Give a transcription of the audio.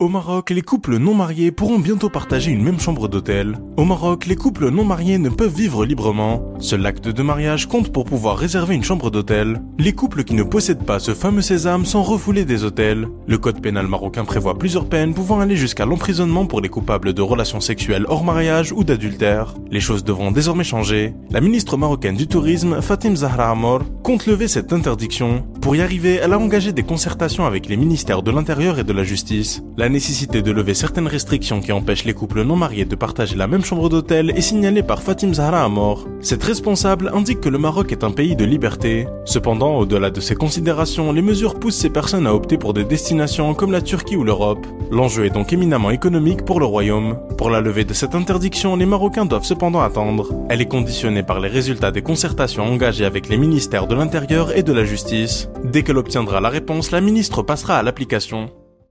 Au Maroc, les couples non mariés pourront bientôt partager une même chambre d'hôtel. Au Maroc, les couples non mariés ne peuvent vivre librement. Seul l'acte de mariage compte pour pouvoir réserver une chambre d'hôtel. Les couples qui ne possèdent pas ce fameux sésame sont refoulés des hôtels. Le code pénal marocain prévoit plusieurs peines pouvant aller jusqu'à l'emprisonnement pour les coupables de relations sexuelles hors mariage ou d'adultère. Les choses devront désormais changer. La ministre marocaine du tourisme, Fatim Zahra Amor, compte lever cette interdiction. Pour y arriver, elle a engagé des concertations avec les ministères de l'Intérieur et de la Justice. Nécessité de lever certaines restrictions qui empêchent les couples non mariés de partager la même chambre d'hôtel est signalée par Fatim Zahra Amor. Cette responsable indique que le Maroc est un pays de liberté. Cependant, au-delà de ces considérations, les mesures poussent ces personnes à opter pour des destinations comme la Turquie ou l'Europe. L'enjeu est donc éminemment économique pour le royaume. Pour la levée de cette interdiction, les Marocains doivent cependant attendre. Elle est conditionnée par les résultats des concertations engagées avec les ministères de l'Intérieur et de la Justice. Dès qu'elle obtiendra la réponse, la ministre passera à l'application.